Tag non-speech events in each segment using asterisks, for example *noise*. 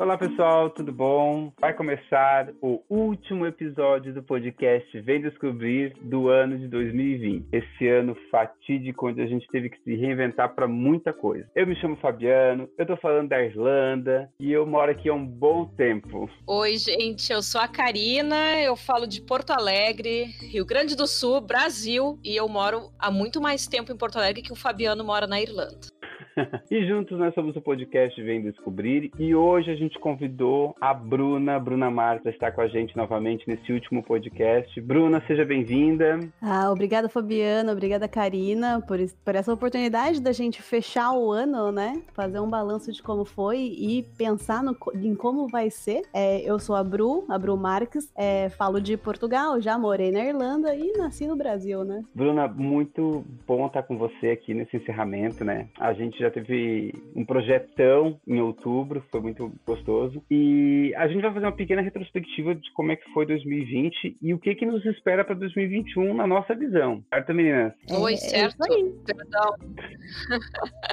Olá pessoal, tudo bom? Vai começar o último episódio do podcast Vem Descobrir do ano de 2020. Esse ano fatídico onde a gente teve que se reinventar para muita coisa. Eu me chamo Fabiano, eu tô falando da Irlanda e eu moro aqui há um bom tempo. Oi, gente, eu sou a Karina, eu falo de Porto Alegre, Rio Grande do Sul, Brasil, e eu moro há muito mais tempo em Porto Alegre que o Fabiano mora na Irlanda. *laughs* e juntos nós somos o podcast Vem Descobrir e hoje a gente convidou a Bruna, Bruna Marta está com a gente novamente nesse último podcast. Bruna, seja bem-vinda. Ah, obrigada Fabiana, obrigada Karina por, por essa oportunidade da gente fechar o ano, né? Fazer um balanço de como foi e pensar no, em como vai ser. É, eu sou a Bru, a Bru Marques, é, falo de Portugal, já morei na Irlanda e nasci no Brasil, né? Bruna, muito bom estar com você aqui nesse encerramento, né? A gente já já teve um projetão em outubro, foi muito gostoso. E a gente vai fazer uma pequena retrospectiva de como é que foi 2020 e o que que nos espera para 2021 na nossa visão. Certo, meninas? Oi, é, certo. É Perdão.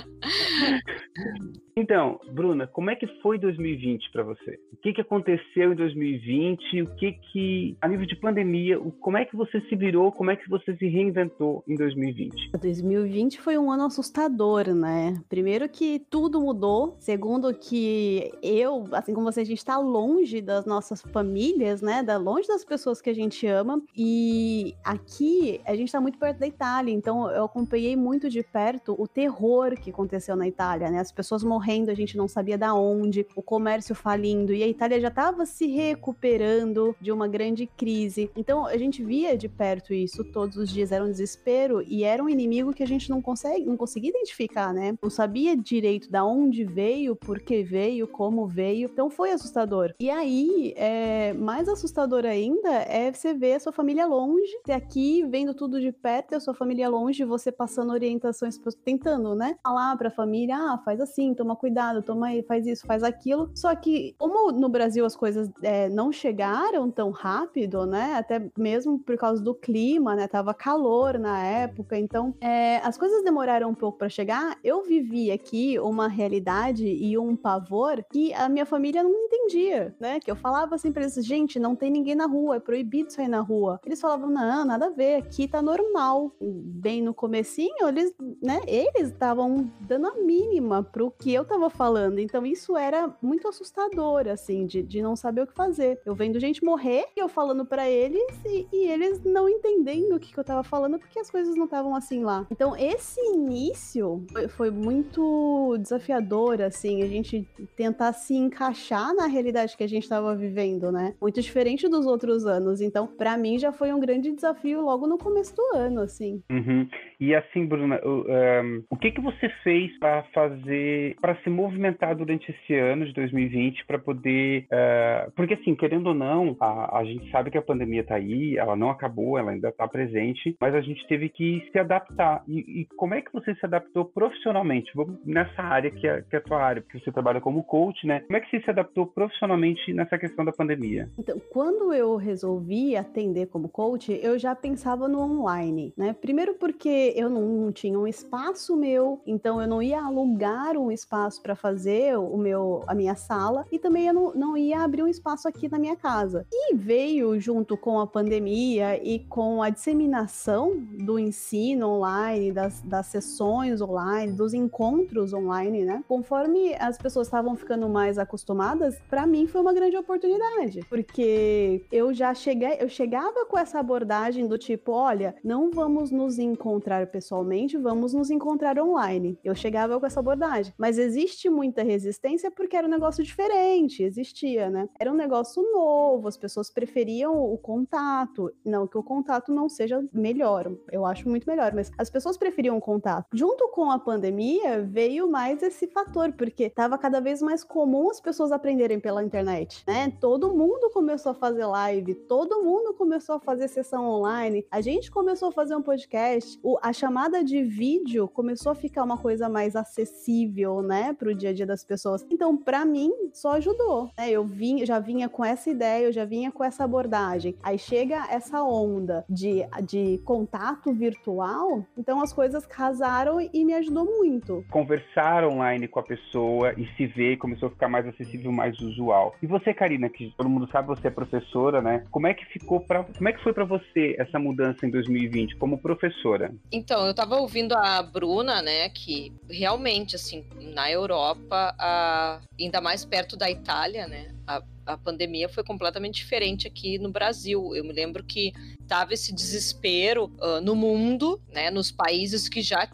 *laughs* *laughs* Então, Bruna, como é que foi 2020 para você? O que, que aconteceu em 2020? O que que, a nível de pandemia, como é que você se virou? Como é que você se reinventou em 2020? 2020 foi um ano assustador, né? Primeiro que tudo mudou. Segundo que eu, assim como você, a gente está longe das nossas famílias, né? Da longe das pessoas que a gente ama. E aqui a gente está muito perto da Itália, então eu acompanhei muito de perto o terror que aconteceu na Itália, né? As pessoas morrendo a gente não sabia da onde, o comércio falindo e a Itália já estava se recuperando de uma grande crise. Então a gente via de perto isso todos os dias, era um desespero e era um inimigo que a gente não consegue, não conseguia identificar, né? Não sabia direito da onde veio, por que veio, como veio. Então foi assustador. E aí, é, mais assustador ainda é você ver a sua família longe, você aqui vendo tudo de perto, a sua família longe, você passando orientações, tentando, né? Falar pra família, ah, faz assim, toma toma cuidado, toma aí, faz isso, faz aquilo. Só que, como no Brasil as coisas é, não chegaram tão rápido, né? Até mesmo por causa do clima, né? Tava calor na época, então é, as coisas demoraram um pouco para chegar. Eu vivi aqui uma realidade e um pavor que a minha família não entendia, né? Que eu falava assim pra eles, gente, não tem ninguém na rua, é proibido sair na rua. Eles falavam, não, nada a ver, aqui tá normal. Bem no comecinho, eles, né? Eles estavam dando a mínima pro que eu tava falando. Então isso era muito assustador, assim, de, de não saber o que fazer. Eu vendo gente morrer e eu falando para eles e, e, eles não entendendo o que, que eu tava falando porque as coisas não estavam assim lá. Então esse início foi, foi muito desafiador, assim, a gente tentar se encaixar na realidade que a gente tava vivendo, né? Muito diferente dos outros anos. Então, para mim já foi um grande desafio logo no começo do ano, assim. Uhum. E assim, Bruna, o, um, o que que você fez para fazer, para se movimentar durante esse ano de 2020 para poder. Uh, porque, assim, querendo ou não, a, a gente sabe que a pandemia está aí, ela não acabou, ela ainda está presente, mas a gente teve que se adaptar. E, e, como é que você se adaptou profissionalmente? Vamos nessa área que é, que é a tua área, porque você trabalha como coach, né? Como é que você se adaptou profissionalmente nessa questão da pandemia? Então, quando eu resolvi atender como coach, eu já pensava no online, né? Primeiro porque eu não, não tinha um espaço meu, então eu não ia alugar um espaço para fazer o meu, a minha sala e também eu não, não ia abrir um espaço aqui na minha casa. E veio junto com a pandemia e com a disseminação do ensino online, das, das sessões online, dos encontros online, né? Conforme as pessoas estavam ficando mais acostumadas, para mim foi uma grande oportunidade, porque eu já cheguei, eu chegava com essa abordagem do tipo, olha, não vamos nos encontrar pessoalmente, vamos nos encontrar online. Eu chegava com essa abordagem, mas existe existe muita resistência porque era um negócio diferente, existia, né? Era um negócio novo, as pessoas preferiam o contato. Não que o contato não seja melhor, eu acho muito melhor, mas as pessoas preferiam o contato. Junto com a pandemia, veio mais esse fator, porque estava cada vez mais comum as pessoas aprenderem pela internet, né? Todo mundo começou a fazer live, todo mundo começou a fazer sessão online, a gente começou a fazer um podcast, o, a chamada de vídeo começou a ficar uma coisa mais acessível, né, para o dia a dia das pessoas. Então, para mim, só ajudou. Né? Eu vim, já vinha com essa ideia, eu já vinha com essa abordagem. Aí chega essa onda de, de contato virtual, então as coisas casaram e me ajudou muito. Conversar online com a pessoa e se ver começou a ficar mais acessível, mais usual. E você, Karina, que todo mundo sabe, você é professora, né? Como é que ficou para, como é que foi para você essa mudança em 2020 como professora? Então, eu estava ouvindo a Bruna, né, que realmente assim, na Europa, a, ainda mais perto da Itália, né, a, a pandemia foi completamente diferente aqui no Brasil. Eu me lembro que tava esse desespero uh, no mundo, né, nos países que já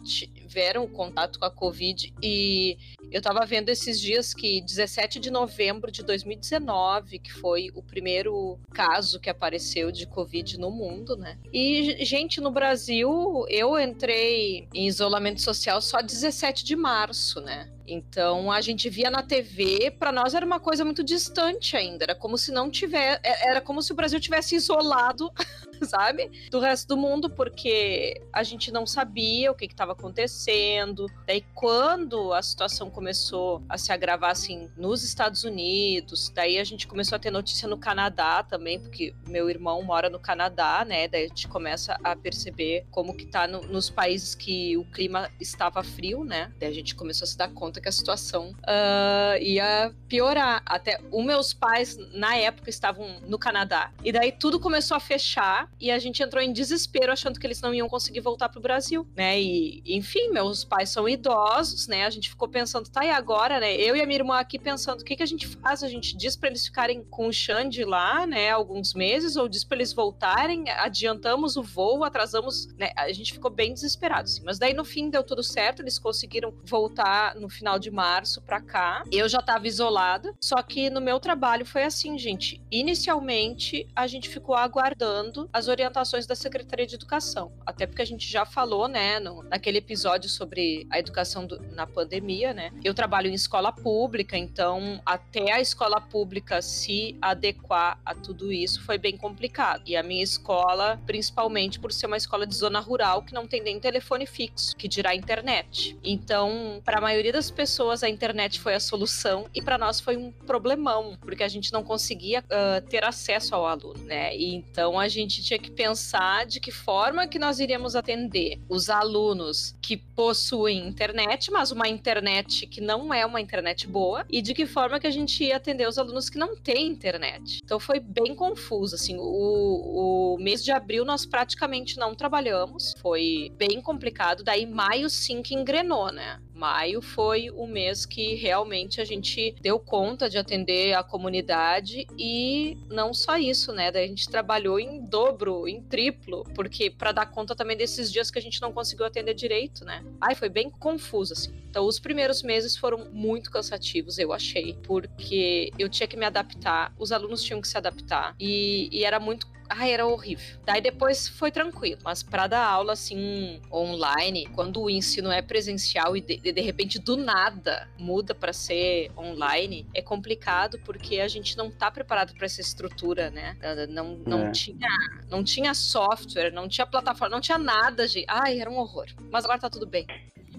tiveram contato com a Covid e eu estava vendo esses dias que 17 de novembro de 2019, que foi o primeiro caso que apareceu de Covid no mundo, né? E, gente, no Brasil, eu entrei em isolamento social só 17 de março, né? Então a gente via na TV, para nós era uma coisa muito distante ainda, era como se não tivesse, é, era como se o Brasil tivesse isolado, *laughs* sabe, do resto do mundo, porque a gente não sabia o que estava acontecendo. Daí quando a situação começou a se agravar assim nos Estados Unidos, daí a gente começou a ter notícia no Canadá também, porque meu irmão mora no Canadá, né? Daí a gente começa a perceber como que tá no, nos países que o clima estava frio, né? Daí a gente começou a se dar conta conta que a situação uh, ia piorar. Até os meus pais, na época, estavam no Canadá. E daí tudo começou a fechar e a gente entrou em desespero achando que eles não iam conseguir voltar pro Brasil, né? E, enfim, meus pais são idosos, né? A gente ficou pensando, tá, e agora, né? Eu e a minha irmã aqui pensando, o que, que a gente faz? A gente diz para eles ficarem com o Xande lá, né, alguns meses, ou diz para eles voltarem, adiantamos o voo, atrasamos, né? A gente ficou bem desesperado, assim. Mas daí, no fim, deu tudo certo, eles conseguiram voltar no final de março para cá. Eu já estava isolada, só que no meu trabalho foi assim, gente. Inicialmente, a gente ficou aguardando as orientações da Secretaria de Educação, até porque a gente já falou, né, no, naquele episódio sobre a educação do, na pandemia, né? Eu trabalho em escola pública, então até a escola pública se adequar a tudo isso foi bem complicado. E a minha escola, principalmente por ser uma escola de zona rural que não tem nem telefone fixo, que dirá internet. Então, para a maioria das pessoas a internet foi a solução e para nós foi um problemão, porque a gente não conseguia uh, ter acesso ao aluno, né? E então a gente tinha que pensar de que forma que nós iríamos atender os alunos que possuem internet, mas uma internet que não é uma internet boa, e de que forma que a gente ia atender os alunos que não têm internet. Então foi bem confuso, assim, o, o mês de abril nós praticamente não trabalhamos, foi bem complicado, daí maio sim que engrenou, né? Maio foi o mês que realmente a gente deu conta de atender a comunidade e não só isso, né? Daí a gente trabalhou em dobro, em triplo, porque para dar conta também desses dias que a gente não conseguiu atender direito, né? Ai, foi bem confuso assim. Então, os primeiros meses foram muito cansativos, eu achei, porque eu tinha que me adaptar, os alunos tinham que se adaptar e, e era muito Ai, era horrível. Daí depois foi tranquilo, mas para dar aula assim online, quando o ensino é presencial e de, de repente do nada muda para ser online, é complicado porque a gente não tá preparado para essa estrutura, né? Não, não é. tinha não tinha software, não tinha plataforma, não tinha nada de, ai, era um horror. Mas agora tá tudo bem.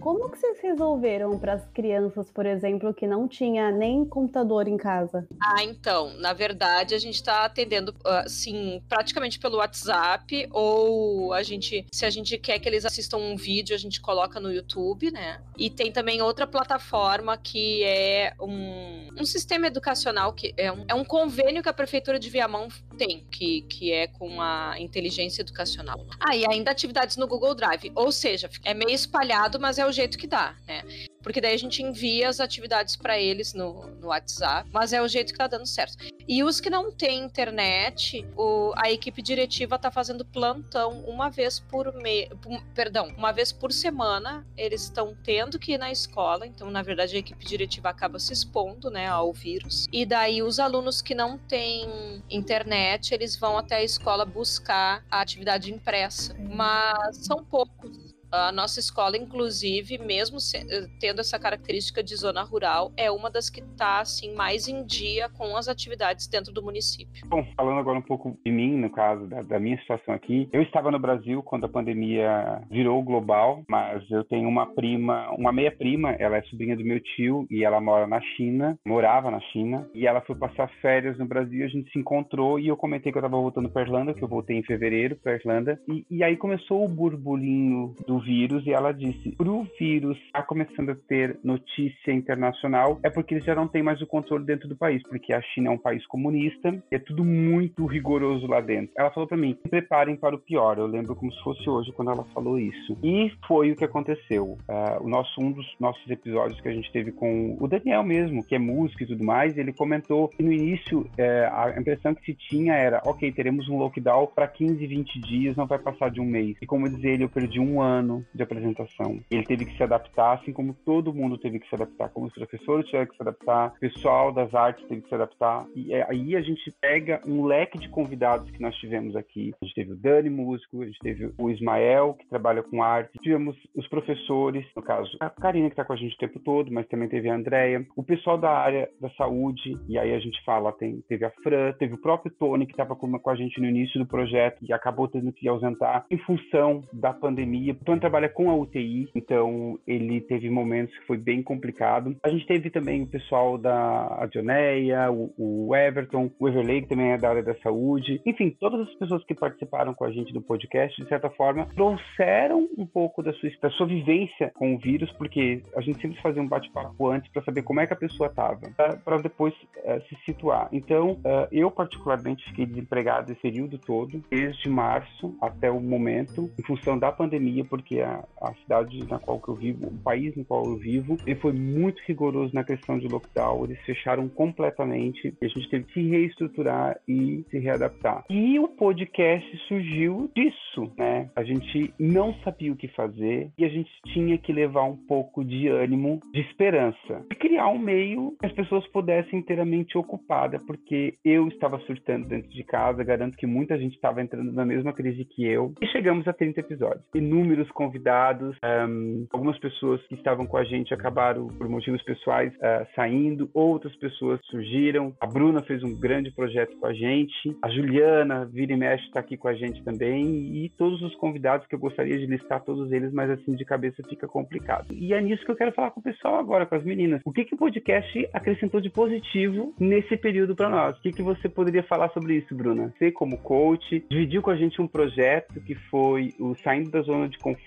Como que vocês resolveram para as crianças, por exemplo, que não tinha nem computador em casa? Ah, então, na verdade, a gente está atendendo, assim, praticamente pelo WhatsApp, ou a gente, se a gente quer que eles assistam um vídeo, a gente coloca no YouTube, né? E tem também outra plataforma que é um, um sistema educacional, que é um, é um convênio que a Prefeitura de Viamão tem, que, que é com a inteligência educacional. Ah, e ainda atividades no Google Drive, ou seja, é meio espalhado, mas é o jeito que dá, né? Porque daí a gente envia as atividades para eles no, no WhatsApp, mas é o jeito que tá dando certo. E os que não têm internet, o, a equipe diretiva tá fazendo plantão uma vez por mês, perdão, uma vez por semana, eles estão tendo que ir na escola, então na verdade a equipe diretiva acaba se expondo, né, ao vírus. E daí os alunos que não têm internet, eles vão até a escola buscar a atividade impressa, mas são poucos A nossa escola, inclusive, mesmo eh, tendo essa característica de zona rural, é uma das que está assim mais em dia com as atividades dentro do município. Bom, falando agora um pouco de mim, no caso da, da minha situação aqui, eu estava no Brasil quando a pandemia virou global, mas eu tenho uma prima, uma meia prima, ela é sobrinha do meu tio e ela mora na China, morava na China, e ela foi passar férias no Brasil, a gente se encontrou e eu comentei que eu estava voltando para Irlanda, que eu voltei em fevereiro para Irlanda, e, e aí começou o burburinho do vírus e ela disse: pro vírus tá começando a ter notícia internacional é porque eles já não têm mais o controle dentro do país, porque a China é um país comunista é tudo muito rigoroso lá dentro. Ela falou para mim: preparem para o pior. Eu lembro como se fosse hoje quando ela falou isso. E foi o que aconteceu. Uh, o nosso um dos nossos episódios que a gente teve com o Daniel mesmo, que é músico e tudo mais, ele comentou que no início uh, a impressão que se tinha era: ok, teremos um lockdown para 15, 20 dias, não vai passar de um mês. E como diz ele, eu perdi um ano de apresentação. Ele teve que se adaptar, assim como todo mundo teve que se adaptar, como os professores tiveram que se adaptar, o pessoal das artes teve que se adaptar. E é, aí a gente pega um leque de convidados que nós tivemos aqui. A gente teve o Dani, músico, a gente teve o Ismael, que trabalha com arte, tivemos os professores, no caso, a Karina, que está com a gente o tempo todo, mas também teve a Andrea, o pessoal da área da saúde, e aí a gente fala, tem, teve a Fran, teve o próprio Tony, que estava com, com a gente no início do projeto e acabou tendo que ausentar em função da pandemia. O Tony trabalha com a UTI, então ele teve momentos que foi bem complicado. A gente teve também o pessoal da Dioneia, o, o Everton, o Everley, que também é da área da saúde. Enfim, todas as pessoas que participaram com a gente do podcast, de certa forma, trouxeram um pouco da sua, da sua vivência com o vírus, porque a gente sempre fazia um bate-papo antes para saber como é que a pessoa estava, para depois uh, se situar. Então, uh, eu particularmente fiquei desempregado esse período todo, desde março até o momento, em função da pandemia, porque a, a cidade na qual eu vivo, o país no qual eu vivo, ele foi muito rigoroso na questão de lockdown, eles fecharam completamente, e a gente teve que reestruturar e se readaptar. E o podcast surgiu disso, né? A gente não sabia o que fazer e a gente tinha que levar um pouco de ânimo, de esperança, e criar um meio que as pessoas pudessem ter a mente ocupada, porque eu estava surtando dentro de casa, garanto que muita gente estava entrando na mesma crise que eu, e chegamos a 30 episódios. Inúmeros convidados, um, algumas pessoas que estavam com a gente acabaram por motivos pessoais uh, saindo, outras pessoas surgiram. A Bruna fez um grande projeto com a gente, a Juliana, vira e mexe, está aqui com a gente também, e todos os convidados que eu gostaria de listar todos eles, mas assim de cabeça fica complicado. E é nisso que eu quero falar com o pessoal agora, com as meninas. O que, que o podcast acrescentou de positivo nesse período para nós? O que, que você poderia falar sobre isso, Bruna? Você, como coach, dividiu com a gente um projeto que foi o Saindo da Zona de Conforto,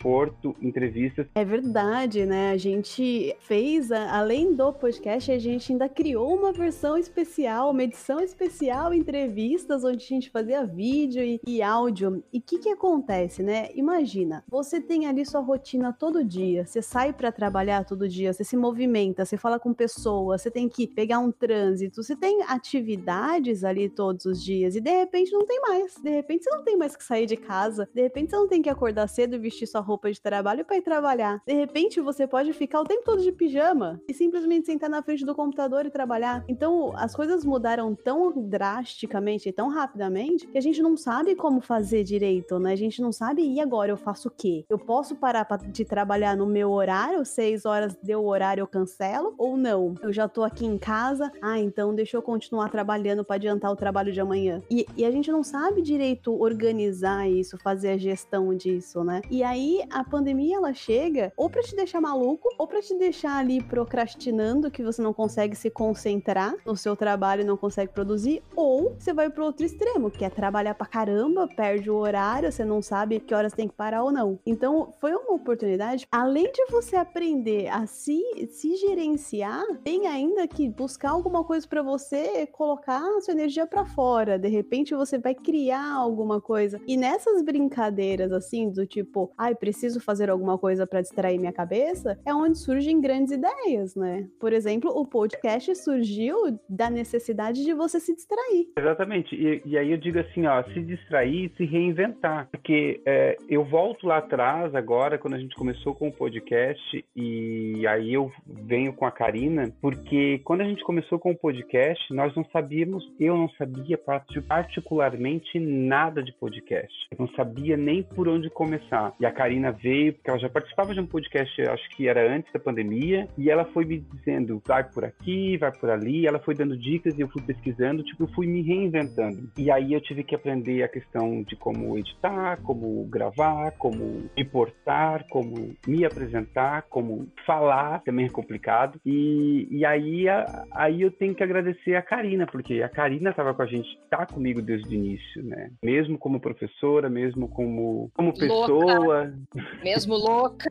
entrevistas. É verdade, né? A gente fez, além do podcast, a gente ainda criou uma versão especial, uma edição especial, entrevistas, onde a gente fazia vídeo e, e áudio. E o que, que acontece, né? Imagina, você tem ali sua rotina todo dia, você sai para trabalhar todo dia, você se movimenta, você fala com pessoas, você tem que pegar um trânsito, você tem atividades ali todos os dias e de repente não tem mais. De repente você não tem mais que sair de casa, de repente você não tem que acordar cedo e vestir sua roupa de trabalho para ir trabalhar. De repente você pode ficar o tempo todo de pijama e simplesmente sentar na frente do computador e trabalhar. Então as coisas mudaram tão drasticamente e tão rapidamente que a gente não sabe como fazer direito, né? A gente não sabe e agora eu faço o quê? Eu posso parar de trabalhar no meu horário, seis horas deu o horário eu cancelo ou não? Eu já tô aqui em casa, ah, então deixa eu continuar trabalhando para adiantar o trabalho de amanhã. E, e a gente não sabe direito organizar isso, fazer a gestão disso, né? E aí a pandemia ela chega ou para te deixar maluco ou para te deixar ali procrastinando que você não consegue se concentrar no seu trabalho e não consegue produzir, ou você vai pro outro extremo, que é trabalhar pra caramba, perde o horário, você não sabe que horas tem que parar ou não. Então, foi uma oportunidade, além de você aprender a se, se gerenciar, tem ainda que buscar alguma coisa para você colocar sua energia para fora. De repente, você vai criar alguma coisa. E nessas brincadeiras, assim, do tipo, ai, preciso fazer alguma coisa para distrair minha cabeça, é onde surgem grandes ideias, né? Por exemplo, o podcast surgiu da necessidade de você se distrair. Exatamente. E, e aí eu digo assim, ó, se distrair, se reinventar. Porque é, eu volto lá atrás agora, quando a gente começou com o podcast, e aí eu venho com a Karina, porque quando a gente começou com o podcast, nós não sabíamos, eu não sabia particularmente nada de podcast. Eu não sabia nem por onde começar. E a Karina Karina veio, porque ela já participava de um podcast, acho que era antes da pandemia, e ela foi me dizendo, vai por aqui, vai por ali, ela foi dando dicas e eu fui pesquisando, tipo, eu fui me reinventando. E aí eu tive que aprender a questão de como editar, como gravar, como me portar, como me apresentar, como falar, também é complicado. E, e aí, a, aí eu tenho que agradecer a Karina, porque a Karina estava com a gente, tá comigo desde o início, né? Mesmo como professora, mesmo como, como pessoa. Louca. Mesmo louca.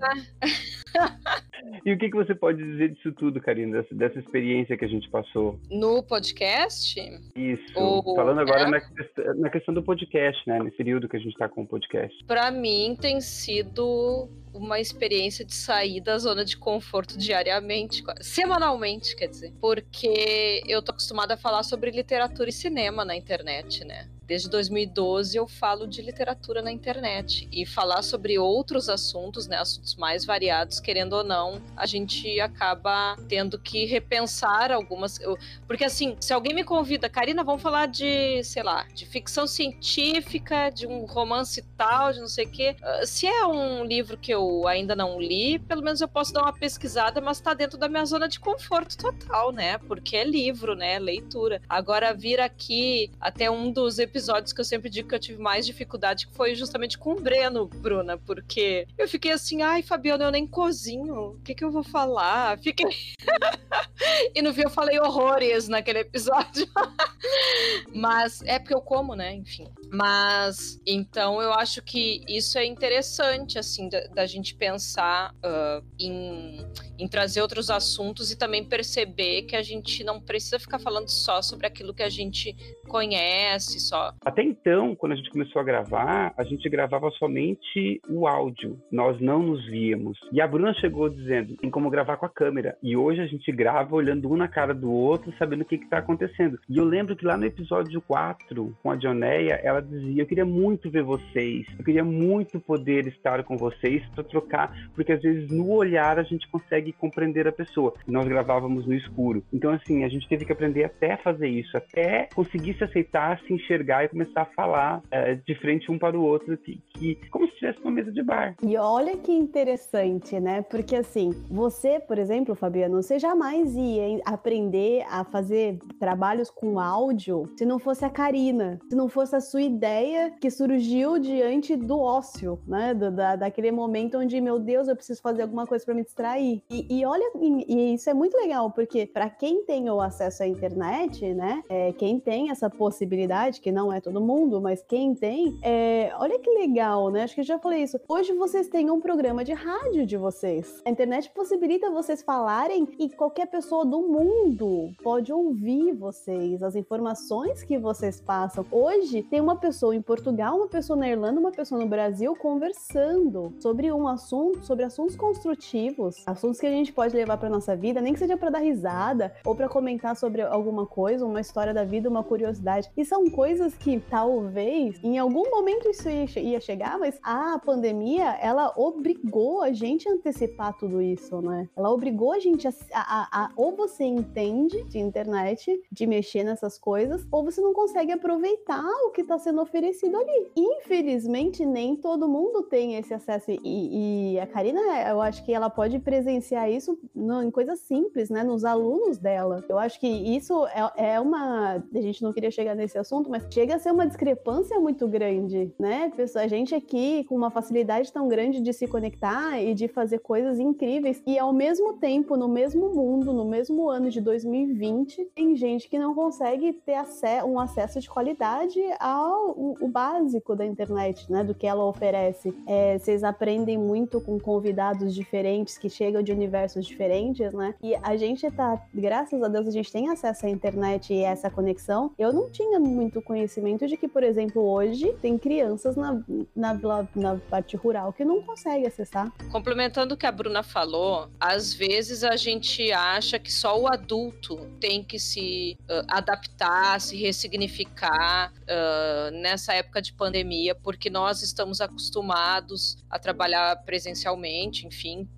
e o que, que você pode dizer disso tudo, Karina, dessa, dessa experiência que a gente passou? No podcast? Isso. Falando agora é? na, na questão do podcast, né? Nesse período que a gente está com o podcast. Para mim tem sido uma experiência de sair da zona de conforto diariamente, semanalmente, quer dizer. Porque eu tô acostumada a falar sobre literatura e cinema na internet, né? Desde 2012 eu falo de literatura na internet e falar sobre outros assuntos, né, assuntos mais variados, querendo ou não, a gente acaba tendo que repensar algumas, porque assim, se alguém me convida, Karina, vamos falar de, sei lá, de ficção científica, de um romance tal, de não sei o quê. Ah, se é um livro que eu ainda não li, pelo menos eu posso dar uma pesquisada, mas tá dentro da minha zona de conforto total, né? Porque é livro, né? Leitura. Agora vir aqui até um dos episódios episódios que eu sempre digo que eu tive mais dificuldade, que foi justamente com o Breno, Bruna, porque eu fiquei assim, ai, Fabiana, eu nem cozinho, o que que eu vou falar? Fiquei... *laughs* e no fim eu falei horrores naquele episódio. *laughs* Mas é porque eu como, né? Enfim. Mas, então eu acho que isso é interessante, assim, da, da gente pensar uh, em, em trazer outros assuntos e também perceber que a gente não precisa ficar falando só sobre aquilo que a gente conhece, só. Até então, quando a gente começou a gravar, a gente gravava somente o áudio, nós não nos víamos. E a Bruna chegou dizendo: tem como gravar com a câmera. E hoje a gente grava olhando um na cara do outro, sabendo o que está acontecendo. E eu lembro que lá no episódio 4, com a Dioneia, ela dizia: Eu queria muito ver vocês, eu queria muito poder estar com vocês para trocar, porque às vezes no olhar a gente consegue compreender a pessoa. Nós gravávamos no escuro. Então, assim, a gente teve que aprender até fazer isso, até conseguir se aceitar, se enxergar e começar a falar é, de frente um para o outro, que, que, como se estivesse numa mesa de bar. E olha que interessante, né? Porque assim, você, por exemplo, Fabiano, você jamais ia aprender a fazer trabalhos com áudio se não fosse a Karina, se não fosse a sua ideia que surgiu diante do ócio, né? Do, da, daquele momento onde, meu Deus, eu preciso fazer alguma coisa para me distrair. E, e olha, e, e, isso é muito legal, porque para quem tem o acesso à internet, né? É, quem tem essa possibilidade, que não é todo mundo, mas quem tem, é, olha que legal, né? Acho que eu já falei isso. Hoje vocês têm um programa de rádio de vocês. A internet possibilita vocês falarem e qualquer pessoa do mundo pode ouvir vocês, as informações que vocês passam. Hoje tem uma pessoa em Portugal, uma pessoa na Irlanda, uma pessoa no Brasil conversando sobre um assunto, sobre assuntos construtivos, assuntos que a gente pode levar para nossa vida, nem que seja para dar risada ou para comentar sobre alguma coisa, uma história da vida, uma curiosidade. E são coisas que talvez em algum momento isso ia chegar, mas a pandemia ela obrigou a gente a antecipar tudo isso, né? Ela obrigou a gente a, a, a ou você entende de internet, de mexer nessas coisas, ou você não consegue aproveitar o que está sendo oferecido ali. Infelizmente, nem todo mundo tem esse acesso. E, e a Karina, eu acho que ela pode presenciar isso no, em coisas simples, né? Nos alunos dela. Eu acho que isso é, é uma. A gente não queria chegar nesse assunto, mas chega a ser uma discrepância muito grande, né? A gente aqui com uma facilidade tão grande de se conectar e de fazer coisas incríveis, e ao mesmo tempo, no mesmo mundo, no mesmo ano de 2020, tem gente que não consegue ter um acesso de qualidade ao o, básico da internet, né? Do que ela oferece. É, vocês aprendem muito com convidados diferentes que chegam de universos diferentes, né? E a gente tá, graças a Deus, a gente tem acesso à internet e essa conexão. Eu não tinha muito conhecimento de que, por exemplo, hoje tem crianças na, na, na parte rural que não conseguem acessar. Complementando o que a Bruna falou, às vezes a gente acha que só o adulto tem que se uh, adaptar, se ressignificar uh, nessa época de pandemia, porque nós estamos acostumados a trabalhar presencialmente, enfim,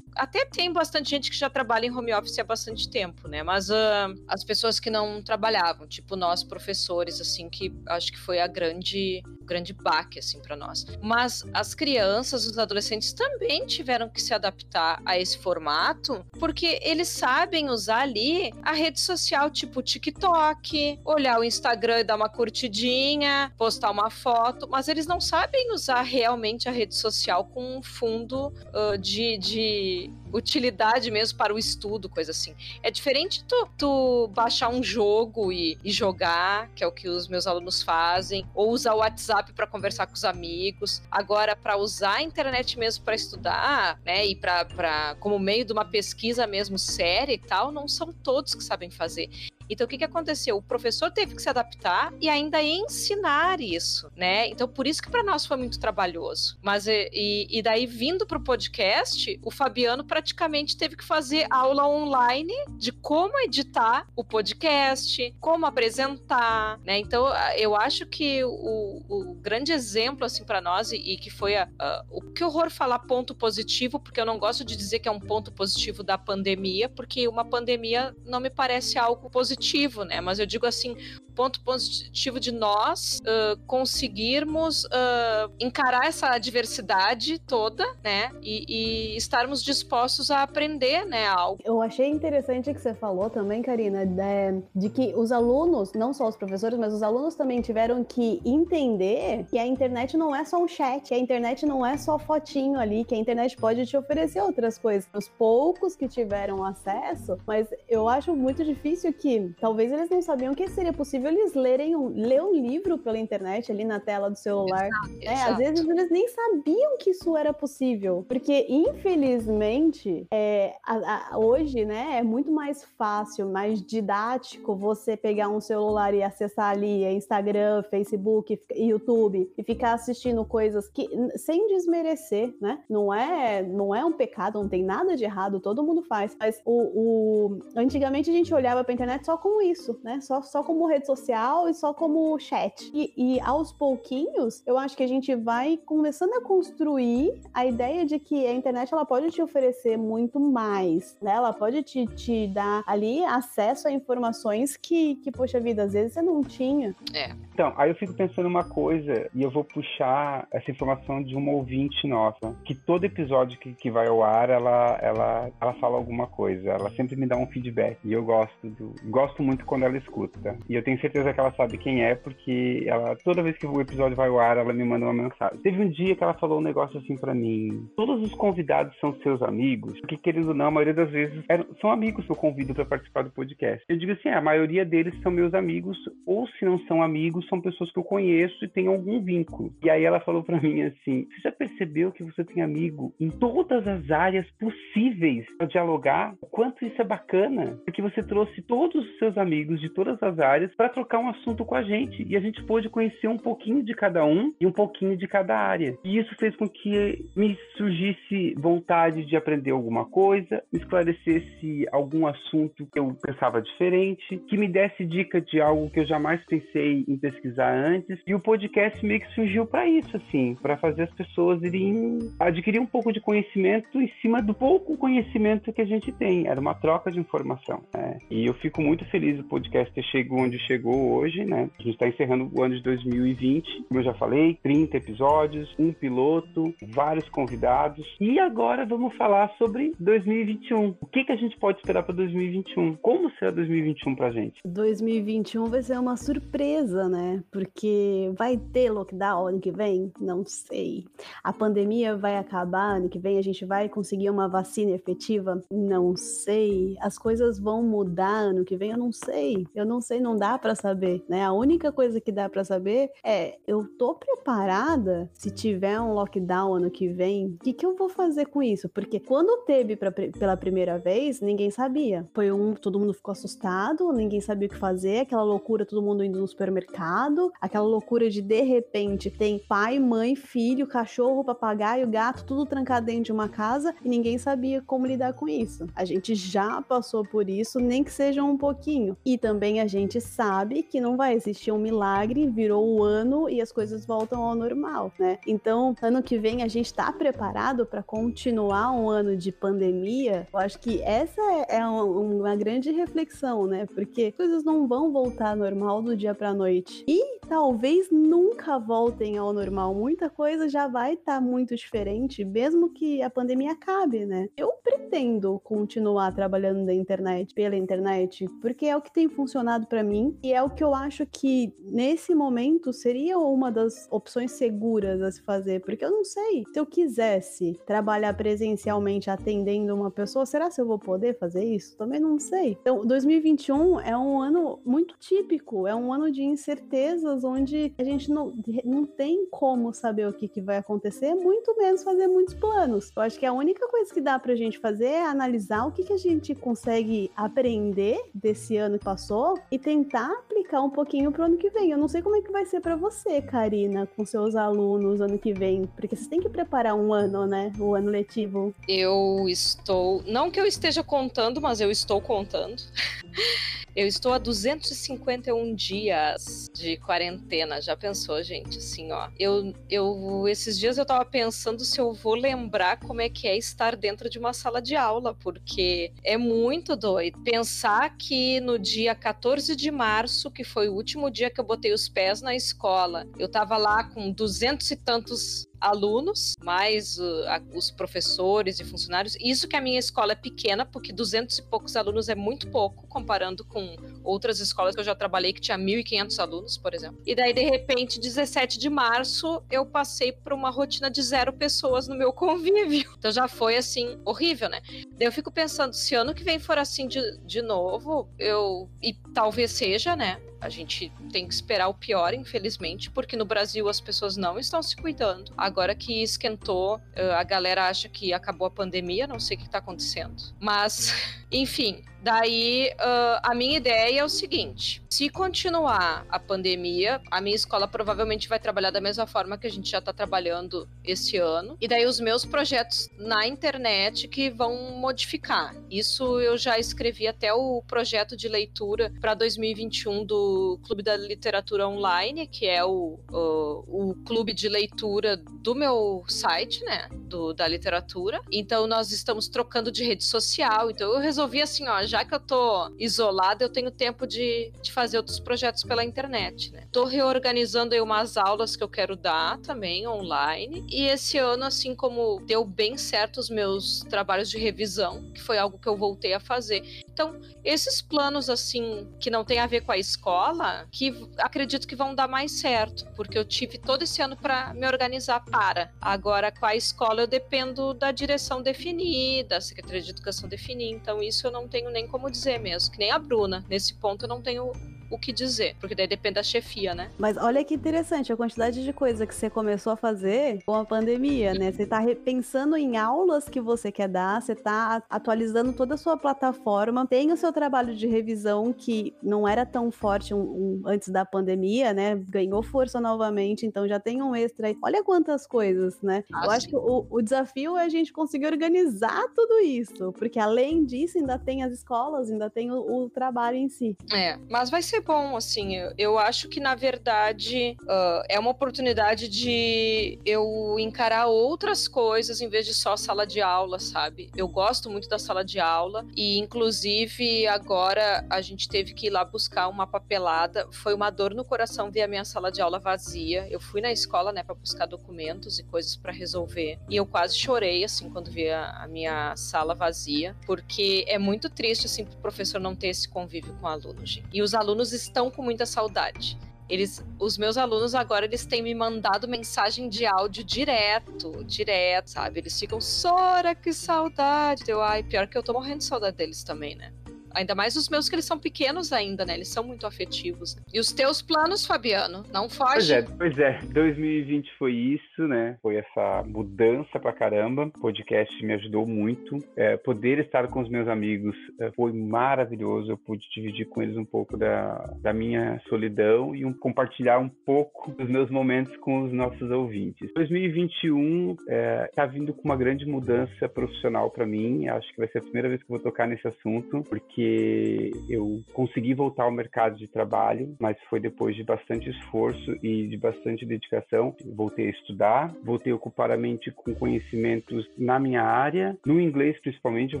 até tem bastante gente que já trabalha em home office há bastante tempo, né? Mas uh, as pessoas que não trabalhavam, tipo nós professores, assim, que acho que foi a grande, grande baque, assim, para nós. Mas as crianças, os adolescentes também tiveram que se adaptar a esse formato, porque eles sabem usar ali a rede social, tipo TikTok, olhar o Instagram e dar uma curtidinha, postar uma foto, mas eles não sabem usar realmente a rede social com fundo uh, de, de utilidade mesmo para o estudo, coisa assim. É diferente tu, tu baixar um jogo e, e, jogar, que é o que os meus alunos fazem, ou usar o WhatsApp para conversar com os amigos. Agora, para usar a internet mesmo para estudar, né, e para como meio de uma pesquisa mesmo séria e tal, não são todos que sabem fazer. Então, o que, que aconteceu? O professor teve que se adaptar e ainda ensinar isso, né? Então, por isso que para nós foi muito trabalhoso. Mas, e, e daí, vindo para o podcast, o Fabiano praticamente teve que fazer aula online de como editar o podcast, como apresentar, né? Então, eu acho que o, o grande exemplo, assim, para nós, e, e, que foi a, a, o que horror falar ponto positivo, porque eu não gosto de dizer que é um ponto positivo da pandemia, porque uma pandemia não me parece algo positivo positivo, né? Mas eu digo assim, ponto positivo de nós uh, conseguirmos uh, encarar essa diversidade toda, né? E, e, estarmos dispostos a aprender, né? Algo. Eu achei interessante que você falou também, Karina, de, de que os alunos, não só os professores, mas os alunos também tiveram que entender que a internet não é só um chat, que a internet não é só fotinho ali, que a internet pode te oferecer outras coisas. Os poucos que tiveram acesso, mas eu acho muito difícil que talvez eles não sabiam que seria possível eles lerem um, ler um livro pela internet ali na tela do celular. Exato, é, exato. Às vezes eles nem sabiam que isso era possível. Porque, infelizmente, é, a, a, hoje, né, é muito mais fácil, mais didático você pegar um celular e acessar ali Instagram, Facebook, YouTube e ficar assistindo coisas que sem desmerecer, né? Não é, não é um pecado, não tem nada de errado, todo mundo faz. Mas o, o... antigamente a gente olhava pra internet só como isso, né? Só, só como rede social e só como chat. E, e, aos pouquinhos, eu acho que a gente vai começando a construir a ideia de que a internet ela pode te oferecer muito mais, né? Ela pode te, te dar ali acesso a informações que, que, poxa vida, às vezes você não tinha. É. Então, aí eu fico pensando uma coisa, e eu vou puxar essa informação de uma ouvinte nossa, que todo episódio que, que vai ao ar, ela, ela, ela fala alguma coisa, ela sempre me dá um feedback, e eu gosto do, gosto muito quando ela escuta. E eu tenho certeza que ela sabe quem é, porque ela, toda vez que o episódio vai ao ar, ela me manda uma mensagem. Teve um dia que ela falou um negócio assim para mim: todos os convidados são seus amigos, porque querendo ou não, a maioria das vezes eram, são amigos que eu convido para participar do podcast. Eu digo assim: é, a maioria deles são meus amigos, ou se não são amigos, são pessoas que eu conheço e tenho algum vínculo. E aí ela falou para mim assim: você já percebeu que você tem amigo em todas as áreas possíveis para dialogar? O quanto isso é bacana? Porque você trouxe todos os seus amigos de todas as áreas para trocar um assunto com a gente e a gente pôde conhecer um pouquinho de cada um e um pouquinho de cada área. E isso fez com que me surgisse vontade de aprender alguma coisa, me esclarecesse algum assunto que eu pensava diferente, que me desse dica de algo que eu jamais pensei em pesquisar antes. E o podcast meio que surgiu para isso, assim, para fazer as pessoas irem adquirir um pouco de conhecimento em cima do pouco conhecimento que a gente tem. Era uma troca de informação. Né? E eu fico muito feliz do podcast ter chegado onde chegou hoje, né? A gente está encerrando o ano de 2020, como eu já falei, 30 episódios, um piloto, vários convidados. E agora vamos falar sobre 2021. O que, que a gente pode esperar para 2021? Como será 2021 para gente? 2021 vai ser uma surpresa, né? Porque vai ter lockdown ano que vem? Não sei. A pandemia vai acabar ano que vem? A gente vai conseguir uma vacina efetiva? Não sei. As coisas vão mudar ano que vem? Eu não sei. Eu não sei, não dá para saber, né? A única coisa que dá para saber é eu tô preparada se tiver um lockdown ano que vem, o que, que eu vou fazer com isso? Porque quando teve pra, pela primeira vez, ninguém sabia. Foi um, todo mundo ficou assustado, ninguém sabia o que fazer, aquela loucura, todo mundo indo no supermercado, aquela loucura de de repente tem pai, mãe, filho, cachorro, papagaio, gato, tudo trancado dentro de uma casa e ninguém sabia como lidar com isso. A gente já passou por isso, nem que seja um pouquinho pouquinho. E também a gente sabe que não vai existir um milagre, virou o ano e as coisas voltam ao normal, né? Então, ano que vem a gente está preparado para continuar um ano de pandemia. Eu acho que essa é, uma grande reflexão, né? Porque coisas não vão voltar normal do dia para noite. E talvez nunca voltem ao normal. Muita coisa já vai estar tá muito diferente, mesmo que a pandemia acabe, né? Eu pretendo continuar trabalhando na internet, pela internet, porque é o que tem funcionado para mim e é o que eu acho que nesse momento seria uma das opções seguras a se fazer, porque eu não sei se eu quisesse trabalhar presencialmente atendendo uma pessoa, será se eu vou poder fazer isso? Também não sei. Então, 2021 é um ano muito típico, é um ano de incertezas onde a gente não, não tem como saber o que, que vai acontecer, muito menos fazer muitos planos. Eu acho que a única coisa que dá pra gente fazer é analisar o que, que a gente consegue aprender desse ano que passou e tentar aplicar um pouquinho pro ano que vem. Eu não sei como é que vai ser para você, Karina, com seus alunos ano que vem, porque você tem que preparar um ano, né? O ano letivo. Eu estou, não que eu esteja contando, mas eu estou contando. *laughs* Eu estou a 251 dias de quarentena. Já pensou, gente? Assim, ó. Eu, eu, esses dias eu tava pensando se eu vou lembrar como é que é estar dentro de uma sala de aula, porque é muito doido. Pensar que no dia 14 de março, que foi o último dia que eu botei os pés na escola, eu tava lá com duzentos e tantos alunos, mais uh, a, os professores e funcionários. Isso que a minha escola é pequena, porque 200 e poucos alunos é muito pouco, comparando com outras escolas que eu já trabalhei, que tinha 1.500 alunos, por exemplo. E daí, de repente, 17 de março, eu passei por uma rotina de zero pessoas no meu *laughs* convívio. Então já foi, assim, horrível, né? Daí eu fico pensando, se ano que vem for assim de, de novo, eu... E talvez seja, né? A gente tem que esperar o pior, infelizmente, porque no Brasil as pessoas não estão se cuidando. Agora que esquentou, a galera acha que acabou a pandemia, não sei o que está acontecendo. Mas, *laughs* enfim, Daí, uh, a minha ideia é o seguinte: se continuar a pandemia, a minha escola provavelmente vai trabalhar da mesma forma que a gente já está trabalhando esse ano. E daí, os meus projetos na internet que vão modificar. Isso eu já escrevi até o projeto de leitura para 2021 do Clube da Literatura Online, que é o, o, o clube de leitura do meu site, né? Do, da literatura. Então, nós estamos trocando de rede social. Então, eu resolvi assim, ó já que eu tô isolada, eu tenho tempo de, de fazer outros projetos pela internet, né? Tô reorganizando aí umas aulas que eu quero dar também online. E esse ano, assim como deu bem certo os meus trabalhos de revisão, que foi algo que eu voltei a fazer. Então, esses planos, assim, que não tem a ver com a escola, que acredito que vão dar mais certo, porque eu tive todo esse ano para me organizar para. Agora, com a escola, eu dependo da direção definir, da Secretaria de Educação definir, então isso eu não tenho nem nem como dizer mesmo, que nem a Bruna. Nesse ponto eu não tenho o que dizer, porque daí depende da chefia, né? Mas olha que interessante a quantidade de coisa que você começou a fazer com a pandemia, né? Você tá repensando em aulas que você quer dar, você tá atualizando toda a sua plataforma, tem o seu trabalho de revisão que não era tão forte um, um, antes da pandemia, né? Ganhou força novamente, então já tem um extra aí. Olha quantas coisas, né? Ah, Eu sim. acho que o, o desafio é a gente conseguir organizar tudo isso, porque além disso ainda tem as escolas, ainda tem o, o trabalho em si. É, mas vai ser bom, assim. Eu, acho que, na verdade, uh, é uma oportunidade de eu encarar outras coisas em vez de só sala de aula, sabe? Eu gosto muito da sala de aula e, inclusive, agora a gente teve que ir lá buscar uma papelada. Foi uma dor no coração ver a minha sala de aula vazia. Eu fui na escola, né, para buscar documentos e coisas para resolver. E eu quase chorei, assim, quando vi a, a minha sala vazia, porque é muito triste, assim, pro professor não ter esse convívio com o aluno, gente. E os alunos estão com muita saudade. Eles, os meus alunos agora eles têm me mandado mensagem de áudio direto, direto, sabe? Eles ficam, Sora, que saudade. Eu, ai, pior que eu tô morrendo de saudade deles também, né? Ainda mais os meus que eles são pequenos ainda, né? Eles são muito afetivos. E os teus planos, Fabiano? Não foge? Pois é, pois é. 2020 foi isso, né? Foi essa mudança pra caramba. O podcast me ajudou muito. É, poder estar com os meus amigos é, foi maravilhoso. Eu pude dividir com eles um pouco da, da minha solidão e um, compartilhar um pouco dos meus momentos com os nossos ouvintes. 2021 é, tá vindo com uma grande mudança profissional para mim. Acho que vai ser a primeira vez que eu vou tocar nesse assunto, porque porque eu consegui voltar ao mercado de trabalho, mas foi depois de bastante esforço e de bastante dedicação. Voltei a estudar, voltei a ocupar a mente com conhecimentos na minha área, no inglês principalmente, eu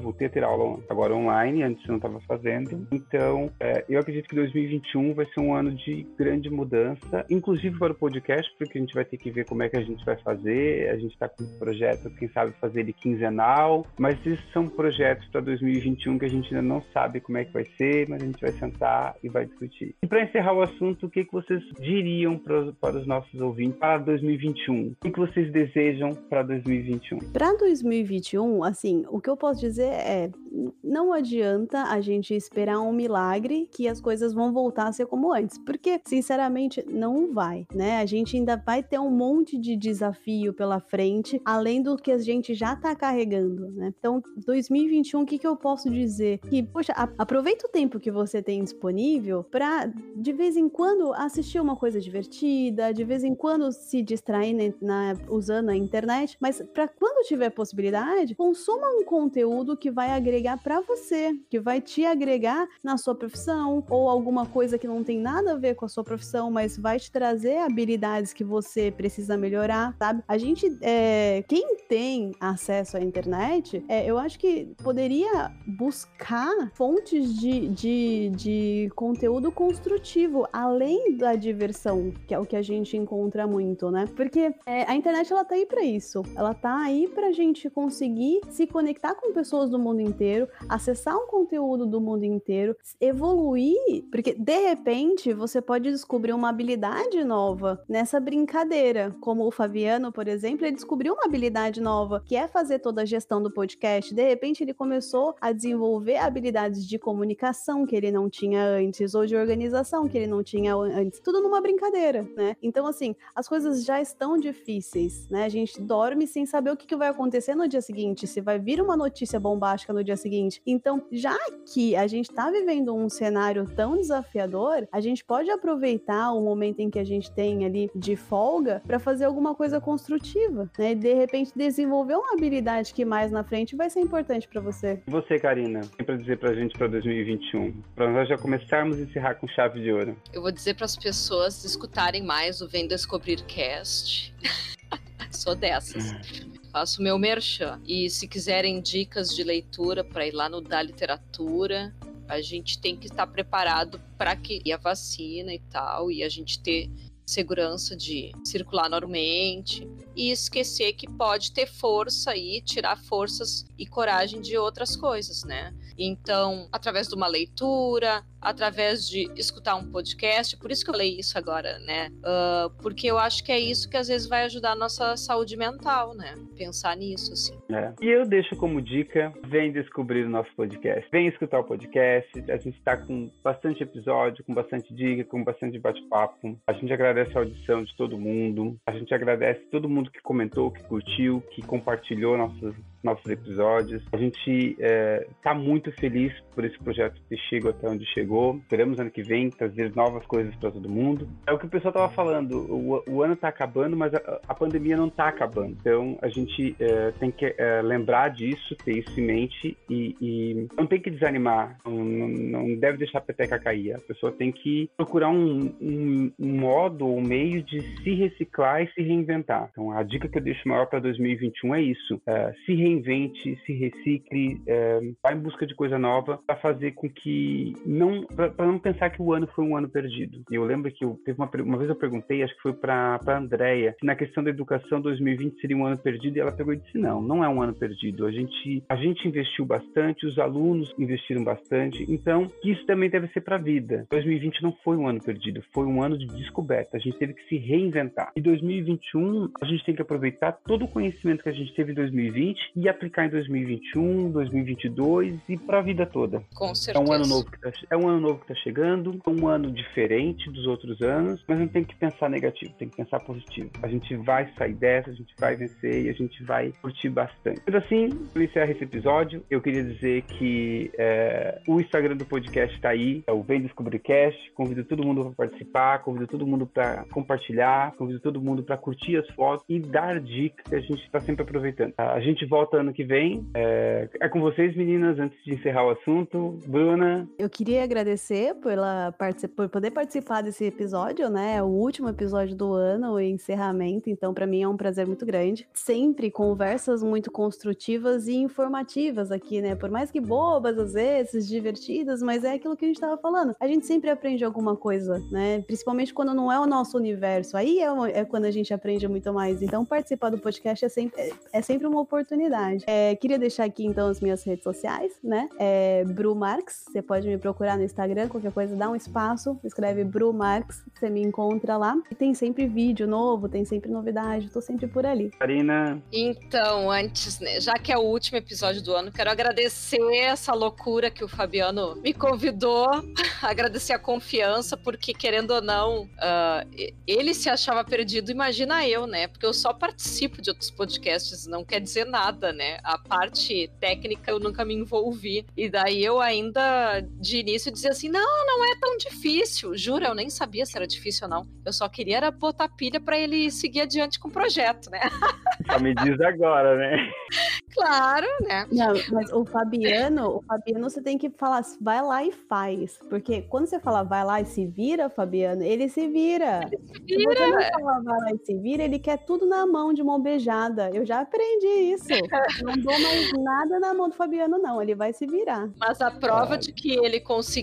voltei a ter aula agora online, antes eu não estava fazendo. Então, é, eu acredito que 2021 vai ser um ano de grande mudança, inclusive para o podcast, porque a gente vai ter que ver como é que a gente vai fazer. A gente está com um projeto, quem sabe fazer ele quinzenal, mas esses são projetos para 2021 que a gente ainda não sabe como é que vai ser, mas a gente vai sentar e vai discutir. E para encerrar o assunto, o que, que vocês diriam para, para os nossos ouvintes para 2021? O que, que vocês desejam para 2021? Para 2021, assim, o que eu posso dizer é não adianta a gente esperar um milagre que as coisas vão voltar a ser como antes, porque sinceramente não vai, né? A gente ainda vai ter um monte de desafio pela frente, além do que a gente já tá carregando, né? Então, 2021, o que, que eu posso dizer? Que, poxa, aproveita o tempo que você tem disponível para de vez em quando assistir uma coisa divertida, de vez em quando se distrair na, na usando a internet, mas para quando tiver possibilidade, consuma um conteúdo que vai agregar para você, que vai te agregar na sua profissão ou alguma coisa que não tem nada a ver com a sua profissão, mas vai te trazer habilidades que você precisa melhorar, sabe? A gente, é, quem tem acesso à internet, é, eu acho que poderia buscar fontes de, de, de conteúdo construtivo, além da diversão, que é o que a gente encontra muito, né? Porque é, a internet, ela tá aí para isso. Ela tá aí pra gente conseguir se conectar com pessoas do mundo inteiro, acessar um conteúdo do mundo inteiro, evoluir, porque de repente você pode descobrir uma habilidade nova nessa brincadeira, como o Fabiano, por exemplo, ele descobriu uma habilidade nova, que é fazer toda a gestão do podcast. De repente ele começou a desenvolver habilidades de comunicação que ele não tinha antes ou de organização que ele não tinha antes, tudo numa brincadeira, né? Então assim, as coisas já estão difíceis, né? A gente dorme sem saber o que, vai acontecer no dia seguinte, se vai vir uma notícia bombástica no dia seguinte. Então, já que a gente está vivendo um cenário tão desafiador, a gente pode aproveitar o momento em que a gente tem ali de folga para fazer alguma coisa construtiva, né? E de repente desenvolver uma habilidade que mais na frente vai ser importante para você. E você, Karina, tem para dizer para a para 2021? Para nós já começarmos a encerrar com chave de ouro. Eu vou dizer para as pessoas escutarem mais o Vem Descobrir Cast. *laughs* Sou dessas. Hum faço meu merchan. E se quiserem dicas de leitura para ir lá no da literatura, a gente tem que estar preparado para que e a vacina e tal, e a gente ter segurança de circular normalmente e esquecer que pode ter força e tirar forças e coragem de outras coisas, né? Então, através de uma leitura, através de escutar um podcast, por isso que eu falei isso agora, né? Uh, porque eu acho que é isso que às vezes vai ajudar a nossa saúde mental, né? Pensar nisso, assim. É. E eu deixo como dica, vem descobrir o nosso podcast. Vem escutar o podcast, a gente está com bastante episódio, com bastante dica, com bastante bate-papo. A gente agradece a audição de todo mundo, a gente agradece todo mundo que comentou, que curtiu, que compartilhou nossos, nossos episódios. A gente está é, muito feliz por esse projeto ter chegado até onde chegou chegou. Esperamos ano que vem trazer novas coisas para todo mundo. É o que o pessoal estava falando. O, o ano está acabando, mas a, a, pandemia não está acabando. Então a gente é, tem que é, lembrar disso, ter isso em mente e, e não tem que desanimar. Não, não, deve deixar a peteca cair. A pessoa tem que procurar um, um, um modo, um meio de se reciclar e se reinventar. Então a dica que eu deixo maior para 2021 é isso: é, se reinvente, se recicle, é, vá em busca de coisa nova para fazer com que não para não pensar que o ano foi um ano perdido. E eu lembro que eu, teve uma, uma vez eu perguntei, acho que foi para a Andrea, se na questão da educação 2020 seria um ano perdido, e ela pegou e disse: não, não é um ano perdido. A gente, a gente investiu bastante, os alunos investiram bastante, então isso também deve ser para a vida. 2020 não foi um ano perdido, foi um ano de descoberta. A gente teve que se reinventar. E 2021, a gente tem que aproveitar todo o conhecimento que a gente teve em 2020 e aplicar em 2021, 2022 e para a vida toda. Com certeza. É um ano novo que tá, é um ano novo que está chegando, um ano diferente dos outros anos, mas não tem que pensar negativo, tem que pensar positivo. A gente vai sair dessa, a gente vai vencer e a gente vai curtir bastante. Mas assim, para encerrar esse episódio, eu queria dizer que é, o Instagram do podcast está aí, é o Vem Descobrir Cast. Convido todo mundo para participar, convido todo mundo para compartilhar, convido todo mundo para curtir as fotos e dar dicas que a gente está sempre aproveitando. A gente volta ano que vem. É, é com vocês, meninas, antes de encerrar o assunto. Bruna. Eu queria agradecer pela, por poder participar desse episódio, né? O último episódio do ano, o encerramento. Então, para mim é um prazer muito grande. Sempre conversas muito construtivas e informativas aqui, né? Por mais que bobas às vezes, divertidas, mas é aquilo que a gente estava falando. A gente sempre aprende alguma coisa, né? Principalmente quando não é o nosso universo. Aí é, é quando a gente aprende muito mais. Então, participar do podcast é sempre, é, é sempre uma oportunidade. É, queria deixar aqui, então, as minhas redes sociais, né? É Bru Marx, você pode me procurar no Instagram, qualquer coisa, dá um espaço, escreve Bru Marx, você me encontra lá. E tem sempre vídeo novo, tem sempre novidade, tô sempre por ali. Karina? Então, antes, né, já que é o último episódio do ano, quero agradecer essa loucura que o Fabiano me convidou, *laughs* agradecer a confiança, porque querendo ou não, uh, ele se achava perdido, imagina eu, né? Porque eu só participo de outros podcasts, não quer dizer nada, né? A parte técnica eu nunca me envolvi. E daí eu ainda, de início, dizia assim: não, não é tão difícil. Jura, eu nem sabia se era difícil ou não. Eu só queria era botar pilha para ele seguir adiante com o projeto, né? Só me diz agora, né? Claro, né? Não, mas o Fabiano, o Fabiano você tem que falar, vai lá e faz. Porque quando você fala vai lá e se vira, Fabiano, ele se vira. Ele se vira. Se você não falar vai lá e se vira, ele quer tudo na mão de mão beijada. Eu já aprendi isso. não dou mais nada na mão do Fabiano, não. Ele vai se virar. Mas a prova de que ele conseguiu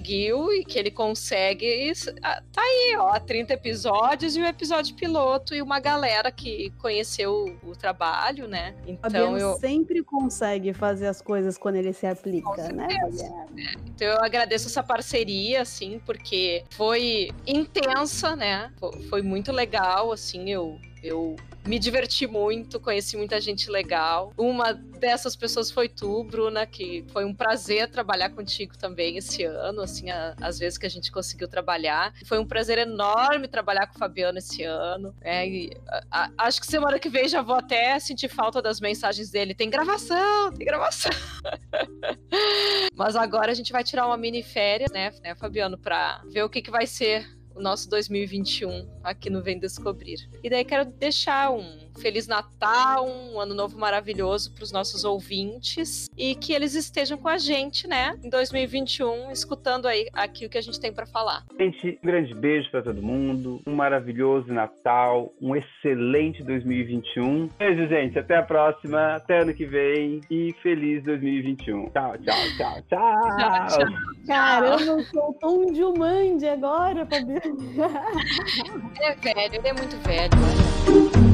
e que ele consegue ah, tá aí, ó. 30 episódios e o um episódio piloto e uma galera que conheceu o trabalho, né? Então eu sempre consegue fazer as coisas quando ele se aplica, né? É. Então eu agradeço essa parceria, assim, porque foi intensa, né? Foi muito legal, assim, eu eu me diverti muito, conheci muita gente legal. Uma dessas pessoas foi tu, Bruna, que foi um prazer trabalhar contigo também esse ano, assim, a, as vezes que a gente conseguiu trabalhar. Foi um prazer enorme trabalhar com o Fabiano esse ano. É, e, a, a, acho que semana que vem já vou até sentir falta das mensagens dele. Tem gravação, tem gravação. *laughs* Mas agora a gente vai tirar uma mini férias, né, né Fabiano, para ver o que, que vai ser o nosso 2021 aqui no Vem Descobrir. E daí quero deixar um Feliz Natal, um ano novo maravilhoso para os nossos ouvintes e que eles estejam com a gente, né, em 2021, escutando aí aqui o que a gente tem para falar. Gente, um grande beijo para todo mundo, um maravilhoso Natal, um excelente 2021. Beijo, gente, até a próxima, até ano que vem e feliz 2021. Tchau, tchau, tchau, tchau. tchau, tchau. Caramba, soltou um Jumanji agora, Fabiano. Ele *laughs* é velho, ele é muito velho.